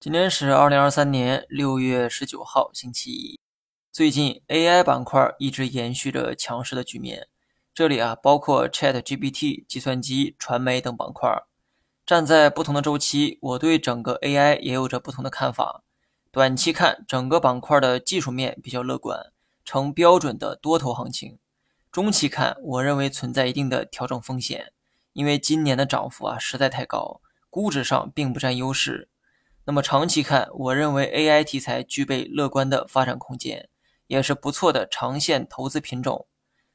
今天是二零二三年六月十九号，星期一。最近 AI 板块一直延续着强势的局面，这里啊包括 ChatGPT、计算机、传媒等板块。站在不同的周期，我对整个 AI 也有着不同的看法。短期看，整个板块的技术面比较乐观，呈标准的多头行情。中期看，我认为存在一定的调整风险，因为今年的涨幅啊实在太高，估值上并不占优势。那么长期看，我认为 AI 题材具备乐观的发展空间，也是不错的长线投资品种。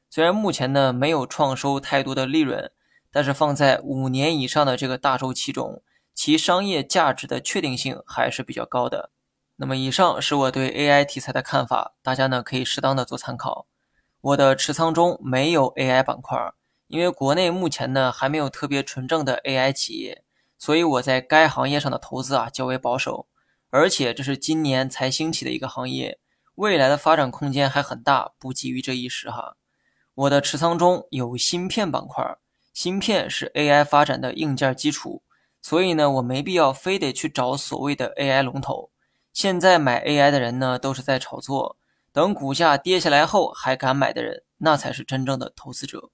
虽然目前呢没有创收太多的利润，但是放在五年以上的这个大周期中，其商业价值的确定性还是比较高的。那么以上是我对 AI 题材的看法，大家呢可以适当的做参考。我的持仓中没有 AI 板块，因为国内目前呢还没有特别纯正的 AI 企业。所以我在该行业上的投资啊较为保守，而且这是今年才兴起的一个行业，未来的发展空间还很大，不急于这一时哈。我的持仓中有芯片板块，芯片是 AI 发展的硬件基础，所以呢我没必要非得去找所谓的 AI 龙头。现在买 AI 的人呢都是在炒作，等股价跌下来后还敢买的人，那才是真正的投资者。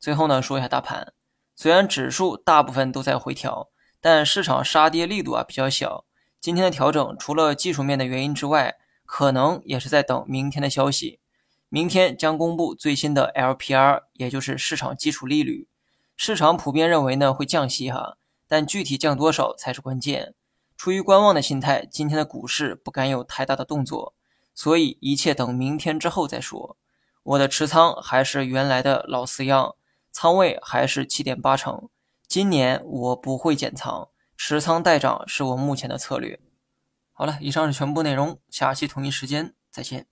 最后呢说一下大盘。虽然指数大部分都在回调，但市场杀跌力度啊比较小。今天的调整除了技术面的原因之外，可能也是在等明天的消息。明天将公布最新的 LPR，也就是市场基础利率。市场普遍认为呢会降息哈，但具体降多少才是关键。出于观望的心态，今天的股市不敢有太大的动作，所以一切等明天之后再说。我的持仓还是原来的老四样。仓位还是七点八成，今年我不会减仓，持仓待涨是我目前的策略。好了，以上是全部内容，下期同一时间再见。